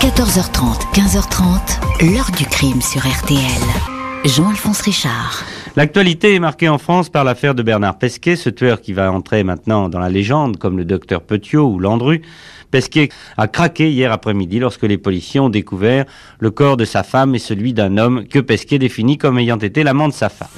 14h30, 15h30, l'heure du crime sur RTL. Jean-Alphonse Richard. L'actualité est marquée en France par l'affaire de Bernard Pesquet, ce tueur qui va entrer maintenant dans la légende comme le docteur Petiot ou Landru. Pesquet a craqué hier après-midi lorsque les policiers ont découvert le corps de sa femme et celui d'un homme que Pesquet définit comme ayant été l'amant de sa femme.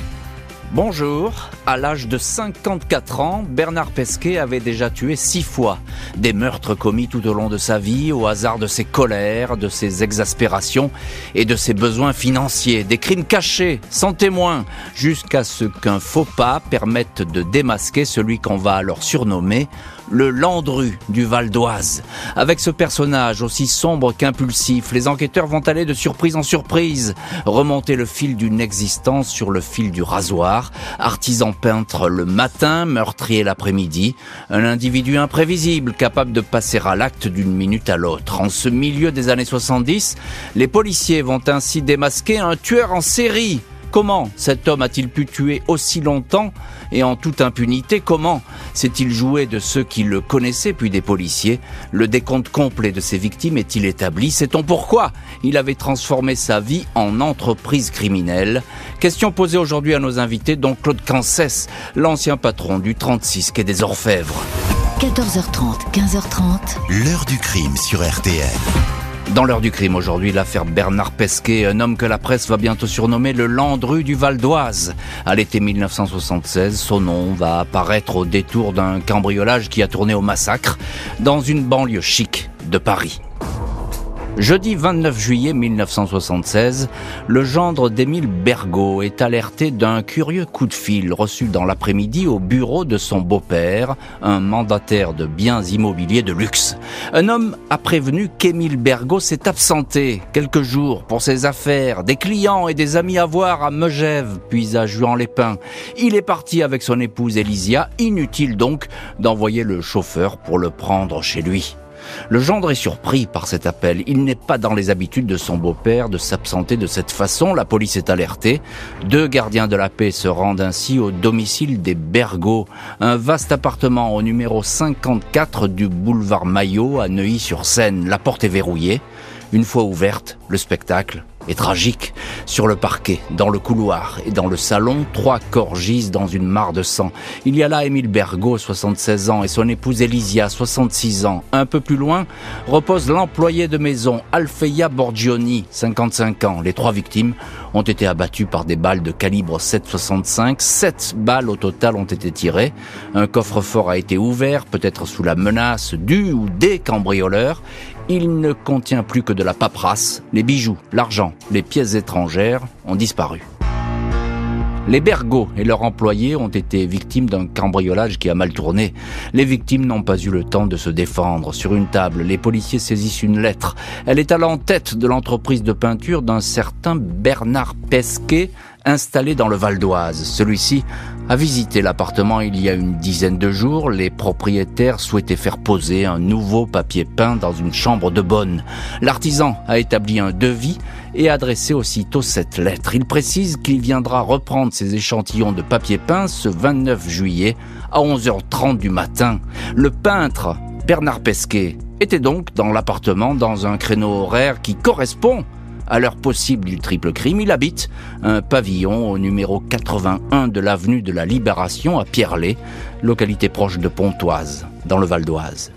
Bonjour, à l'âge de 54 ans, Bernard Pesquet avait déjà tué six fois. Des meurtres commis tout au long de sa vie, au hasard de ses colères, de ses exaspérations et de ses besoins financiers. Des crimes cachés, sans témoin, jusqu'à ce qu'un faux pas permette de démasquer celui qu'on va alors surnommer le Landru du Val d'Oise. Avec ce personnage aussi sombre qu'impulsif, les enquêteurs vont aller de surprise en surprise, remonter le fil d'une existence sur le fil du rasoir, artisan peintre le matin, meurtrier l'après-midi, un individu imprévisible capable de passer à l'acte d'une minute à l'autre. En ce milieu des années 70, les policiers vont ainsi démasquer un tueur en série Comment cet homme a-t-il pu tuer aussi longtemps et en toute impunité? Comment s'est-il joué de ceux qui le connaissaient puis des policiers? Le décompte complet de ses victimes est-il établi? Sait-on pourquoi il avait transformé sa vie en entreprise criminelle? Question posée aujourd'hui à nos invités, dont Claude Cancès, l'ancien patron du 36 quai des Orfèvres. 14h30, 15h30. L'heure du crime sur RTL. Dans l'heure du crime aujourd'hui, l'affaire Bernard Pesquet, un homme que la presse va bientôt surnommer le Landru du Val d'Oise. À l'été 1976, son nom va apparaître au détour d'un cambriolage qui a tourné au massacre dans une banlieue chic de Paris. Jeudi 29 juillet 1976, le gendre d'Émile Bergot est alerté d'un curieux coup de fil reçu dans l'après-midi au bureau de son beau-père, un mandataire de biens immobiliers de luxe. Un homme a prévenu qu'Émile Bergot s'est absenté quelques jours pour ses affaires, des clients et des amis à voir à Megève, puis à Juan-les-Pins. Il est parti avec son épouse Elisia, inutile donc d'envoyer le chauffeur pour le prendre chez lui. Le gendre est surpris par cet appel. Il n'est pas dans les habitudes de son beau-père de s'absenter de cette façon. La police est alertée. Deux gardiens de la paix se rendent ainsi au domicile des Bergots, un vaste appartement au numéro 54 du boulevard Maillot à Neuilly-sur-Seine. La porte est verrouillée. Une fois ouverte, le spectacle est tragique. Sur le parquet, dans le couloir et dans le salon, trois corps gisent dans une mare de sang. Il y a là Émile Bergot, 76 ans, et son épouse Elisia, 66 ans. Un peu plus loin, repose l'employé de maison, Alfeia Borgioni, 55 ans. Les trois victimes ont été abattues par des balles de calibre 7,65. Sept balles au total ont été tirées. Un coffre-fort a été ouvert, peut-être sous la menace du ou des cambrioleurs. Il ne contient plus que de la paperasse, les bijoux, l'argent, les pièces étrangères ont disparu. Les Bergots et leurs employés ont été victimes d'un cambriolage qui a mal tourné. Les victimes n'ont pas eu le temps de se défendre. Sur une table, les policiers saisissent une lettre. Elle est à l'entête de l'entreprise de peinture d'un certain Bernard Pesquet, installé dans le Val d'Oise. Celui-ci a visité l'appartement il y a une dizaine de jours. Les propriétaires souhaitaient faire poser un nouveau papier peint dans une chambre de bonne. L'artisan a établi un devis et adressé aussitôt cette lettre. Il précise qu'il viendra reprendre ses échantillons de papier peint ce 29 juillet à 11h30 du matin. Le peintre Bernard Pesquet était donc dans l'appartement dans un créneau horaire qui correspond à l'heure possible du triple crime, il habite un pavillon au numéro 81 de l'avenue de la Libération à Pierrelet, localité proche de Pontoise, dans le Val d'Oise.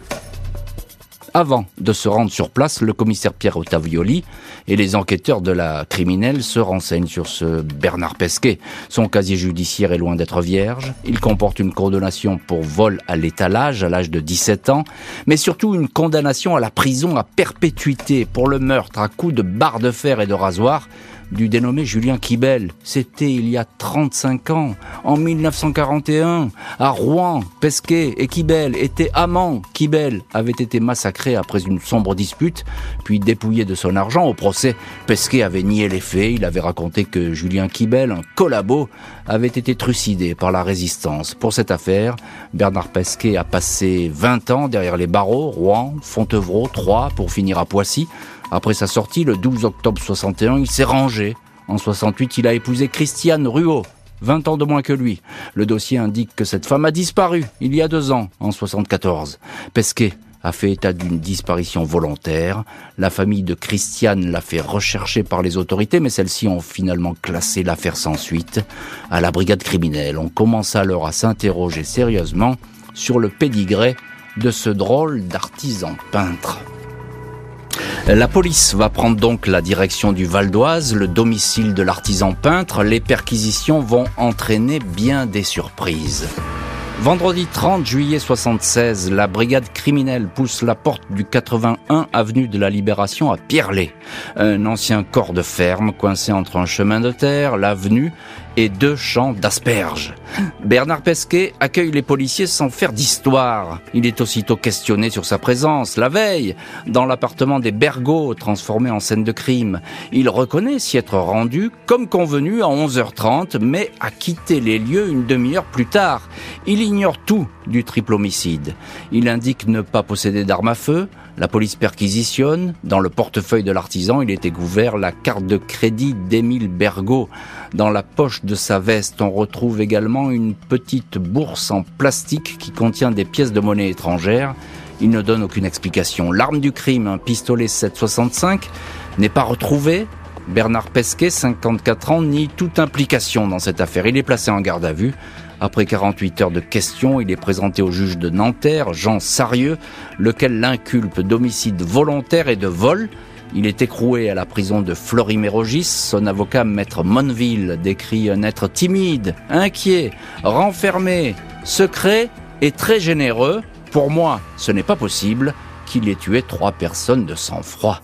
Avant de se rendre sur place, le commissaire Pierre Ottavioli et les enquêteurs de la criminelle se renseignent sur ce Bernard Pesquet. Son casier judiciaire est loin d'être vierge. Il comporte une condamnation pour vol à l'étalage à l'âge de 17 ans, mais surtout une condamnation à la prison à perpétuité pour le meurtre à coups de barre de fer et de rasoir du dénommé Julien Kibel. C'était il y a 35 ans, en 1941, à Rouen. Pesquet et Kibel étaient amants. Kibel avait été massacré après une sombre dispute, puis dépouillé de son argent au procès. Pesquet avait nié les faits. Il avait raconté que Julien Kibel, un collabo, avait été trucidé par la résistance. Pour cette affaire, Bernard Pesquet a passé 20 ans derrière les barreaux, Rouen, Fontevraud, Troyes, pour finir à Poissy. Après sa sortie, le 12 octobre 61, il s'est rangé. En 68, il a épousé Christiane Ruot, 20 ans de moins que lui. Le dossier indique que cette femme a disparu il y a deux ans, en 74. Pesquet a fait état d'une disparition volontaire. La famille de Christiane l'a fait rechercher par les autorités, mais celles-ci ont finalement classé l'affaire sans suite. À la brigade criminelle, on commence alors à s'interroger sérieusement sur le pédigré de ce drôle d'artisan peintre. La police va prendre donc la direction du Val d'Oise, le domicile de l'artisan peintre. Les perquisitions vont entraîner bien des surprises. Vendredi 30 juillet 76, la brigade criminelle pousse la porte du 81 avenue de la Libération à Pierrelet. Un ancien corps de ferme coincé entre un chemin de terre, l'avenue et deux champs d'asperges. Bernard Pesquet accueille les policiers sans faire d'histoire. Il est aussitôt questionné sur sa présence, la veille, dans l'appartement des Bergots, transformé en scène de crime. Il reconnaît s'y être rendu, comme convenu, à 11h30, mais a quitté les lieux une demi-heure plus tard. Il ignore tout du triple homicide. Il indique ne pas posséder d'armes à feu, la police perquisitionne. Dans le portefeuille de l'artisan, il était ouvert la carte de crédit d'Émile Bergot. Dans la poche de sa veste, on retrouve également une petite bourse en plastique qui contient des pièces de monnaie étrangères. Il ne donne aucune explication. L'arme du crime, un pistolet 765, n'est pas retrouvée. Bernard Pesquet, 54 ans, nie toute implication dans cette affaire. Il est placé en garde à vue. Après 48 heures de questions, il est présenté au juge de Nanterre, Jean Sarieux, lequel l'inculpe d'homicide volontaire et de vol. Il est écroué à la prison de Florimérogis. Son avocat, maître Monville, décrit un être timide, inquiet, renfermé, secret et très généreux. Pour moi, ce n'est pas possible qu'il ait tué trois personnes de sang-froid.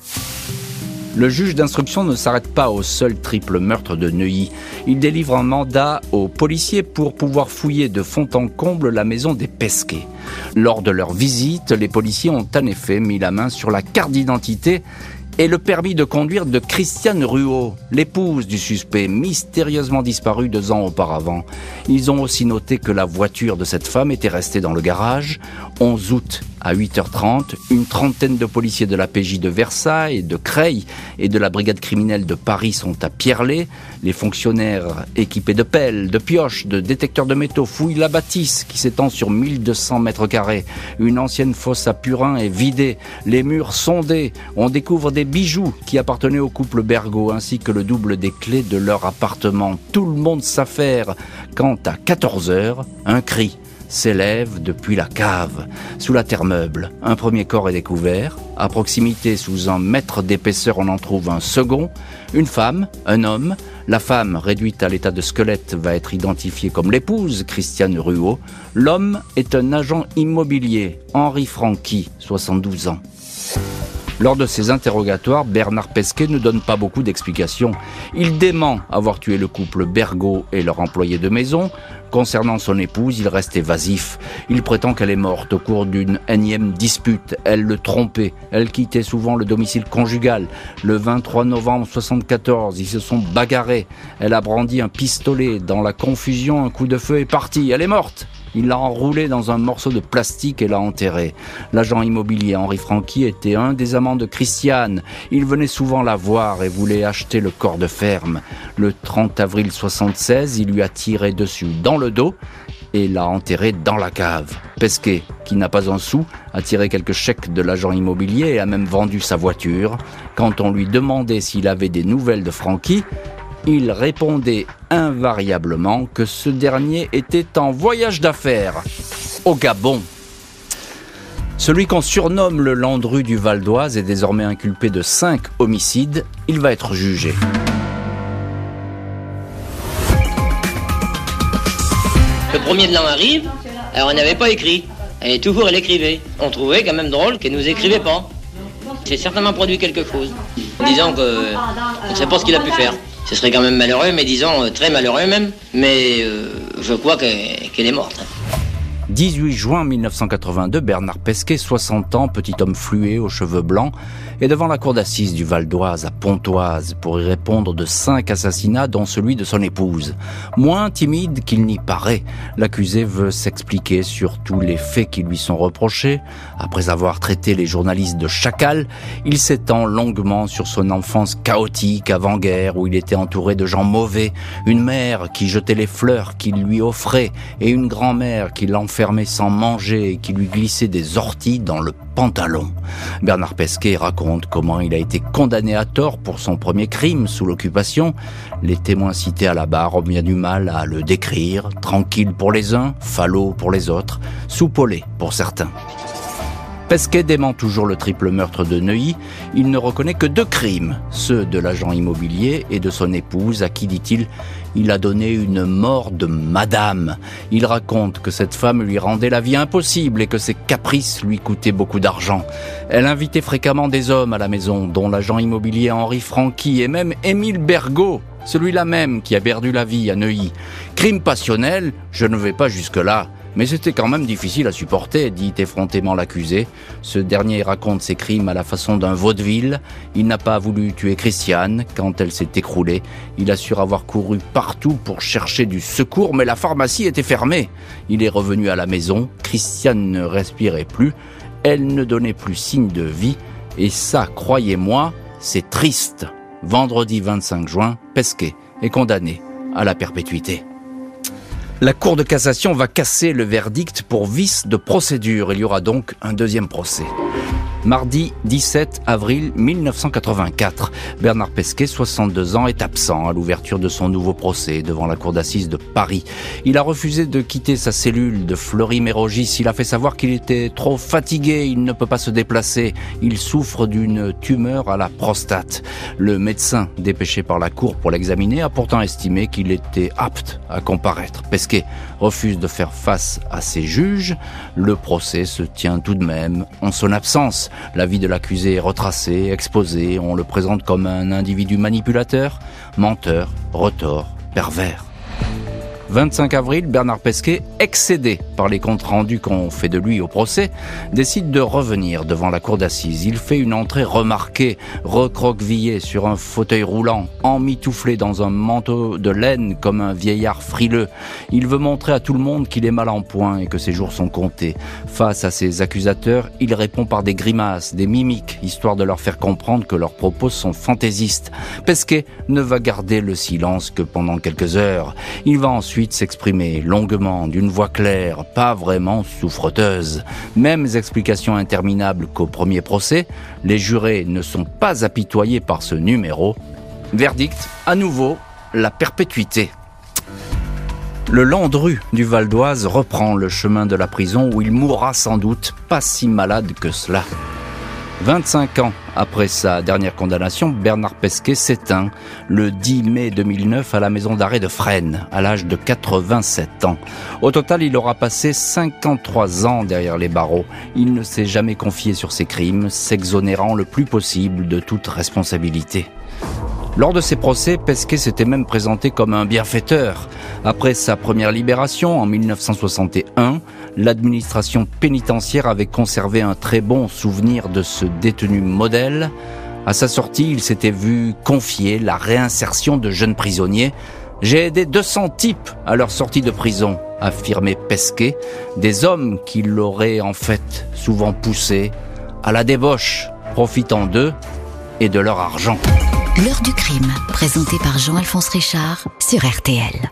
Le juge d'instruction ne s'arrête pas au seul triple meurtre de Neuilly. Il délivre un mandat aux policiers pour pouvoir fouiller de fond en comble la maison des Pesquets. Lors de leur visite, les policiers ont en effet mis la main sur la carte d'identité et le permis de conduire de Christiane Ruot, l'épouse du suspect, mystérieusement disparue deux ans auparavant. Ils ont aussi noté que la voiture de cette femme était restée dans le garage. 11 août à 8h30, une trentaine de policiers de la PJ de Versailles, de Creil et de la brigade criminelle de Paris sont à Pierrelet. Les fonctionnaires équipés de pelles, de pioches, de détecteurs de métaux fouillent la bâtisse qui s'étend sur 1200 mètres carrés. Une ancienne fosse à purin est vidée, les murs sondés. On découvre des bijoux qui appartenaient au couple Bergot ainsi que le double des clés de leur appartement. Tout le monde s'affaire quand à 14 heures, un cri s'élève depuis la cave. Sous la terre meuble, un premier corps est découvert. À proximité, sous un mètre d'épaisseur, on en trouve un second. Une femme, un homme. La femme, réduite à l'état de squelette, va être identifiée comme l'épouse, Christiane Ruot. L'homme est un agent immobilier, Henri Franqui, 72 ans. Lors de ses interrogatoires, Bernard Pesquet ne donne pas beaucoup d'explications. Il dément avoir tué le couple Bergot et leur employé de maison. Concernant son épouse, il reste évasif. Il prétend qu'elle est morte au cours d'une énième dispute. Elle le trompait. Elle quittait souvent le domicile conjugal. Le 23 novembre 74, ils se sont bagarrés. Elle a brandi un pistolet. Dans la confusion, un coup de feu est parti. Elle est morte. Il l'a enroulée dans un morceau de plastique et l'a enterrée. L'agent immobilier Henri Franqui était un des amants de Christiane. Il venait souvent la voir et voulait acheter le corps de ferme. Le 30 avril 76, il lui a tiré dessus dans le dos et l'a enterré dans la cave. Pesquet, qui n'a pas un sou, a tiré quelques chèques de l'agent immobilier et a même vendu sa voiture. Quand on lui demandait s'il avait des nouvelles de Franqui, il répondait invariablement que ce dernier était en voyage d'affaires au Gabon. Celui qu'on surnomme le Landru du Val d'Oise est désormais inculpé de cinq homicides. Il va être jugé. Le premier de l'an arrive, alors on n'avait pas écrit. Et toujours elle écrivait. On trouvait quand même drôle qu'elle nous écrivait pas. C'est certainement produit quelque chose. Disons que on ne sait pas ce qu'il a pu faire. Ce serait quand même malheureux, mais disons euh, très malheureux même. Mais euh, je crois qu'elle est morte. 18 juin 1982, Bernard Pesquet, 60 ans, petit homme flué aux cheveux blancs, est devant la cour d'assises du Val d'Oise à Pontoise pour y répondre de cinq assassinats dont celui de son épouse. Moins timide qu'il n'y paraît, l'accusé veut s'expliquer sur tous les faits qui lui sont reprochés. Après avoir traité les journalistes de chacal, il s'étend longuement sur son enfance chaotique avant-guerre où il était entouré de gens mauvais, une mère qui jetait les fleurs qu'il lui offrait et une grand-mère qui l'enfermait l'enfermait sans manger et qui lui glissait des orties dans le pantalon. Bernard Pesquet raconte comment il a été condamné à tort pour son premier crime sous l'occupation. Les témoins cités à la barre ont bien du mal à le décrire, tranquille pour les uns, falot pour les autres, soupolé pour certains. Pesquet dément toujours le triple meurtre de Neuilly. Il ne reconnaît que deux crimes, ceux de l'agent immobilier et de son épouse, à qui, dit-il, il a donné une mort de madame. Il raconte que cette femme lui rendait la vie impossible et que ses caprices lui coûtaient beaucoup d'argent. Elle invitait fréquemment des hommes à la maison, dont l'agent immobilier Henri Franqui et même Émile Bergot, celui-là même qui a perdu la vie à Neuilly. Crime passionnel, je ne vais pas jusque-là. Mais c'était quand même difficile à supporter, dit effrontément l'accusé. Ce dernier raconte ses crimes à la façon d'un vaudeville. Il n'a pas voulu tuer Christiane quand elle s'est écroulée. Il assure avoir couru partout pour chercher du secours, mais la pharmacie était fermée. Il est revenu à la maison. Christiane ne respirait plus. Elle ne donnait plus signe de vie. Et ça, croyez-moi, c'est triste. Vendredi 25 juin, Pesquet est condamné à la perpétuité. La Cour de cassation va casser le verdict pour vice de procédure. Il y aura donc un deuxième procès. Mardi 17 avril 1984, Bernard Pesquet, 62 ans, est absent à l'ouverture de son nouveau procès devant la cour d'assises de Paris. Il a refusé de quitter sa cellule de Fleury-Mérogis. Il a fait savoir qu'il était trop fatigué, il ne peut pas se déplacer. Il souffre d'une tumeur à la prostate. Le médecin dépêché par la cour pour l'examiner a pourtant estimé qu'il était apte à comparaître. Pesquet refuse de faire face à ses juges. Le procès se tient tout de même en son absence. La vie de l'accusé est retracée, exposée, on le présente comme un individu manipulateur, menteur, retors, pervers. 25 avril, Bernard Pesquet, excédé par les comptes rendus qu'on fait de lui au procès, décide de revenir devant la cour d'assises. Il fait une entrée remarquée, recroquevillé sur un fauteuil roulant, emmitouflé dans un manteau de laine comme un vieillard frileux. Il veut montrer à tout le monde qu'il est mal en point et que ses jours sont comptés. Face à ses accusateurs, il répond par des grimaces, des mimiques, histoire de leur faire comprendre que leurs propos sont fantaisistes. Pesquet ne va garder le silence que pendant quelques heures. Il va ensuite s'exprimer longuement, d'une voix claire, pas vraiment souffreteuse. Mêmes explications interminables qu'au premier procès, les jurés ne sont pas apitoyés par ce numéro. Verdict, à nouveau, la perpétuité. Le Landru du Val d'Oise reprend le chemin de la prison où il mourra sans doute pas si malade que cela. 25 ans après sa dernière condamnation, Bernard Pesquet s'éteint le 10 mai 2009 à la maison d'arrêt de Fresnes, à l'âge de 87 ans. Au total, il aura passé 53 ans derrière les barreaux. Il ne s'est jamais confié sur ses crimes, s'exonérant le plus possible de toute responsabilité. Lors de ses procès, Pesquet s'était même présenté comme un bienfaiteur. Après sa première libération en 1961, l'administration pénitentiaire avait conservé un très bon souvenir de ce détenu modèle. À sa sortie, il s'était vu confier la réinsertion de jeunes prisonniers. J'ai aidé 200 types à leur sortie de prison, affirmait Pesquet, des hommes qui l'auraient en fait souvent poussé à la débauche, profitant d'eux et de leur argent. L'heure du crime, présenté par Jean-Alphonse Richard sur RTL.